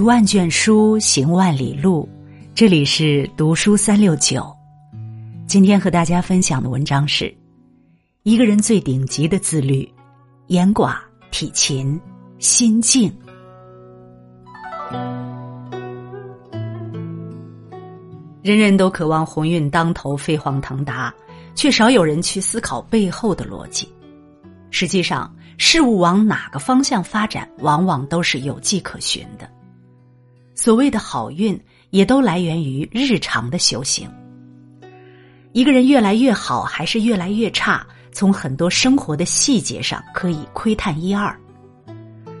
读万卷书，行万里路。这里是读书三六九。今天和大家分享的文章是：一个人最顶级的自律，严寡、体勤、心静。人人都渴望鸿运当头、飞黄腾达，却少有人去思考背后的逻辑。实际上，事物往哪个方向发展，往往都是有迹可循的。所谓的好运，也都来源于日常的修行。一个人越来越好，还是越来越差，从很多生活的细节上可以窥探一二。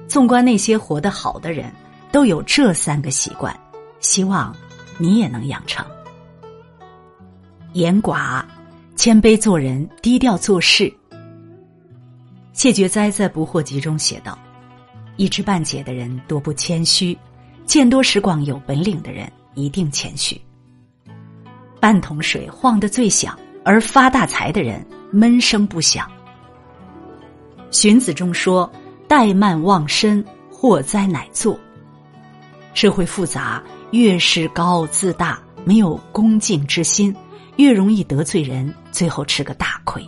纵观那些活得好的人，都有这三个习惯，希望你也能养成。严寡，谦卑做人，低调做事。谢觉哉在《不惑集》中写道：“一知半解的人多不谦虚。”见多识广、有本领的人一定谦虚。半桶水晃得最响，而发大财的人闷声不响。荀子中说：“怠慢忘身，祸灾乃作。”社会复杂，越是高傲自大、没有恭敬之心，越容易得罪人，最后吃个大亏。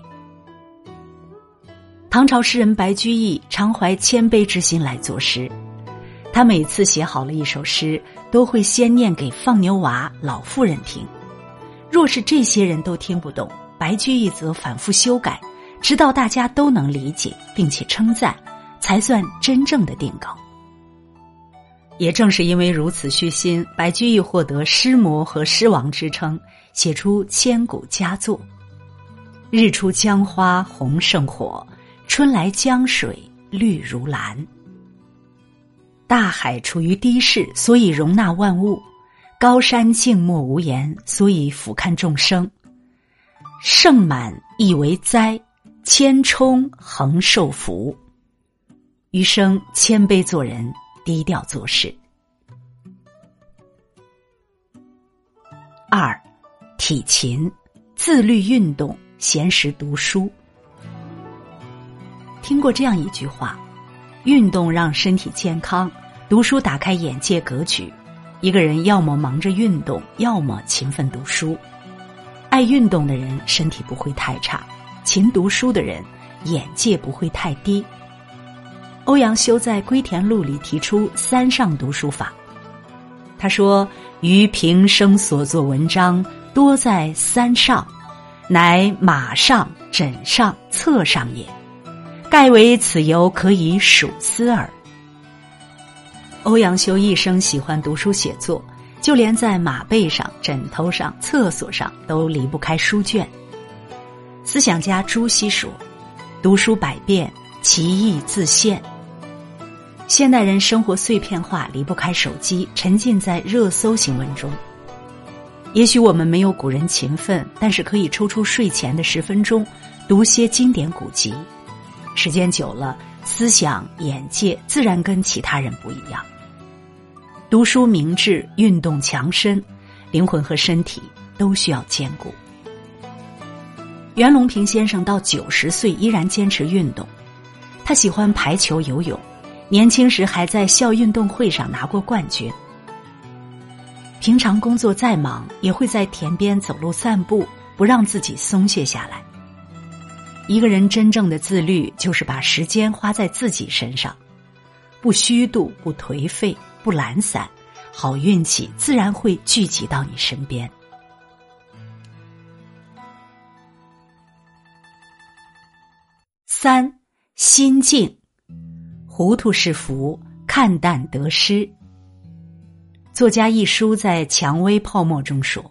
唐朝诗人白居易常怀谦卑之心来作诗。他每次写好了一首诗，都会先念给放牛娃、老妇人听。若是这些人都听不懂，白居易则反复修改，直到大家都能理解并且称赞，才算真正的定稿。也正是因为如此虚心，白居易获得“诗魔”和“诗王”之称，写出千古佳作：“日出江花红胜火，春来江水绿如蓝。”大海处于低势，所以容纳万物；高山静默无言，所以俯瞰众生。盛满亦为灾，谦冲恒受福。余生谦卑做人，低调做事。二，体勤，自律运动，闲时读书。听过这样一句话：运动让身体健康。读书打开眼界格局，一个人要么忙着运动，要么勤奋读书。爱运动的人身体不会太差，勤读书的人眼界不会太低。欧阳修在《归田录》里提出“三上读书法”，他说：“余平生所作文章，多在三上，乃马上、枕上、侧上也。盖为此由，可以数思耳。”欧阳修一生喜欢读书写作，就连在马背上、枕头上、厕所上都离不开书卷。思想家朱熹说：“读书百遍，其义自现。”现代人生活碎片化，离不开手机，沉浸在热搜新闻中。也许我们没有古人勤奋，但是可以抽出睡前的十分钟，读些经典古籍。时间久了，思想眼界自然跟其他人不一样。读书明智，运动强身，灵魂和身体都需要兼顾。袁隆平先生到九十岁依然坚持运动，他喜欢排球、游泳，年轻时还在校运动会上拿过冠军。平常工作再忙，也会在田边走路散步，不让自己松懈下来。一个人真正的自律，就是把时间花在自己身上，不虚度，不颓废。不懒散，好运气自然会聚集到你身边。三心静，糊涂是福，看淡得失。作家一书在《蔷薇泡沫》中说：“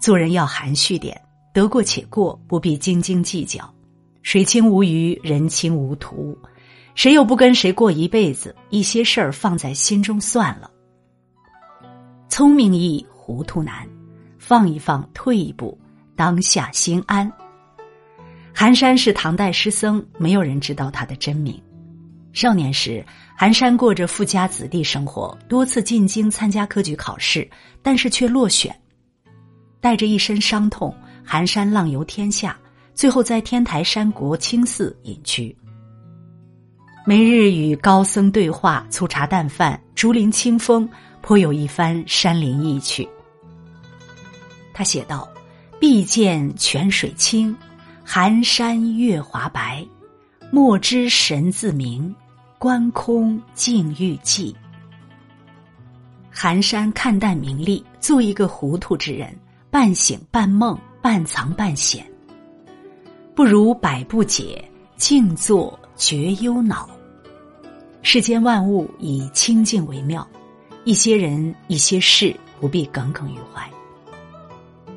做人要含蓄点，得过且过，不必斤斤计较。水清无鱼，人清无图。”谁又不跟谁过一辈子？一些事儿放在心中算了。聪明易，糊涂难。放一放，退一步，当下心安。寒山是唐代诗僧，没有人知道他的真名。少年时，寒山过着富家子弟生活，多次进京参加科举考试，但是却落选。带着一身伤痛，寒山浪游天下，最后在天台山国清寺隐居。每日与高僧对话，粗茶淡饭，竹林清风，颇有一番山林意趣。他写道：“碧见泉水清，寒山月华白，莫知神自明，观空静欲寂。”寒山看淡名利，做一个糊涂之人，半醒半梦，半藏半显。不如百不解，静坐绝忧恼。世间万物以清净为妙，一些人一些事不必耿耿于怀。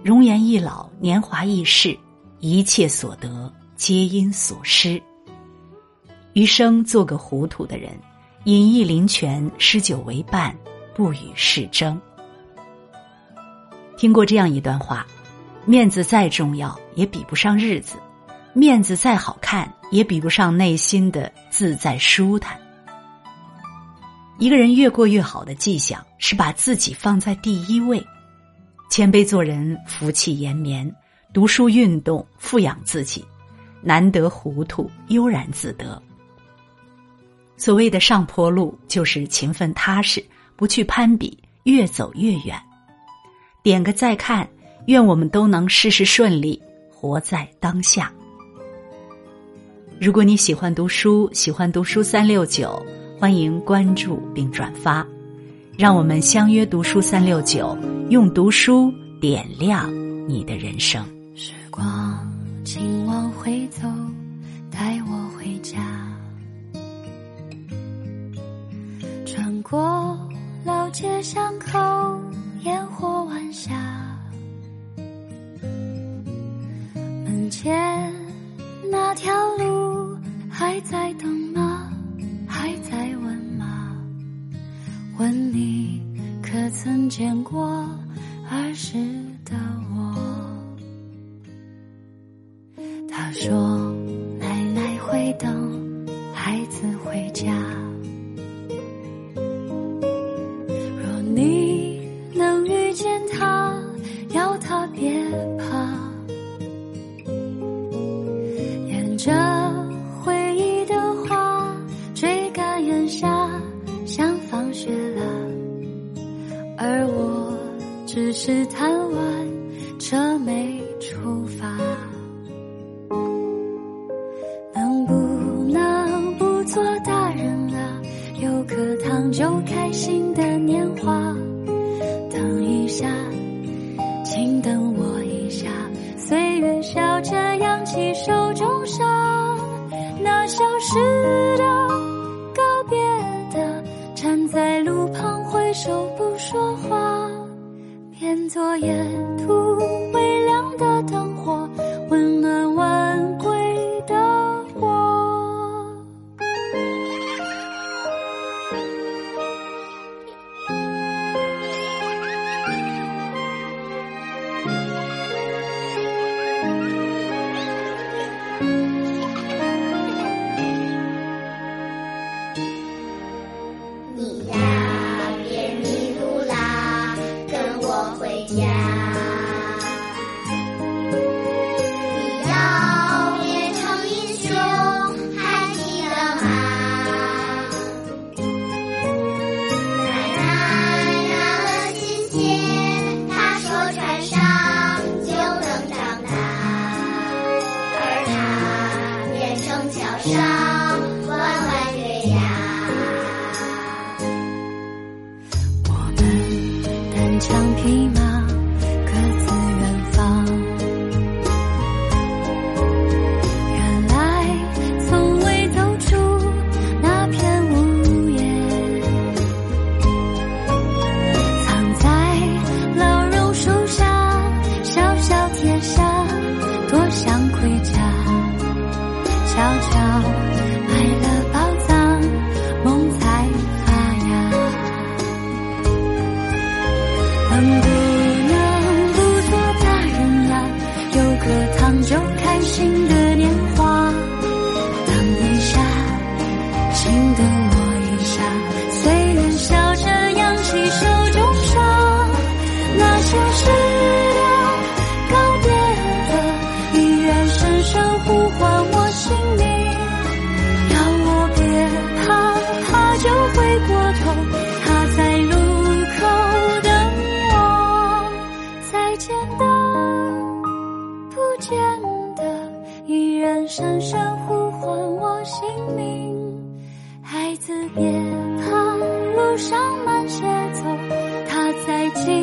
容颜易老，年华易逝，一切所得皆因所失。余生做个糊涂的人，饮一林泉，诗酒为伴。不与世争。听过这样一段话：面子再重要，也比不上日子；面子再好看，也比不上内心的自在舒坦。一个人越过越好的迹象，是把自己放在第一位。谦卑做人，福气延绵；读书运动，富养自己，难得糊涂，悠然自得。所谓的上坡路，就是勤奋踏实。不去攀比，越走越远。点个再看，愿我们都能事事顺利，活在当下。如果你喜欢读书，喜欢读书三六九，欢迎关注并转发，让我们相约读书三六九，用读书点亮你的人生。时光，请往回走，带我回家，穿过。老街巷口，烟火晚霞，门前那条路还在等见过儿时的我？他说奶奶会等孩子回家。而我只是贪玩，车没出发。能不能不做大人了？有颗糖就开心的年华。等一下，请等我一下。岁月下作沿途。I'm 命。孩子别怕，路上慢些走，他在。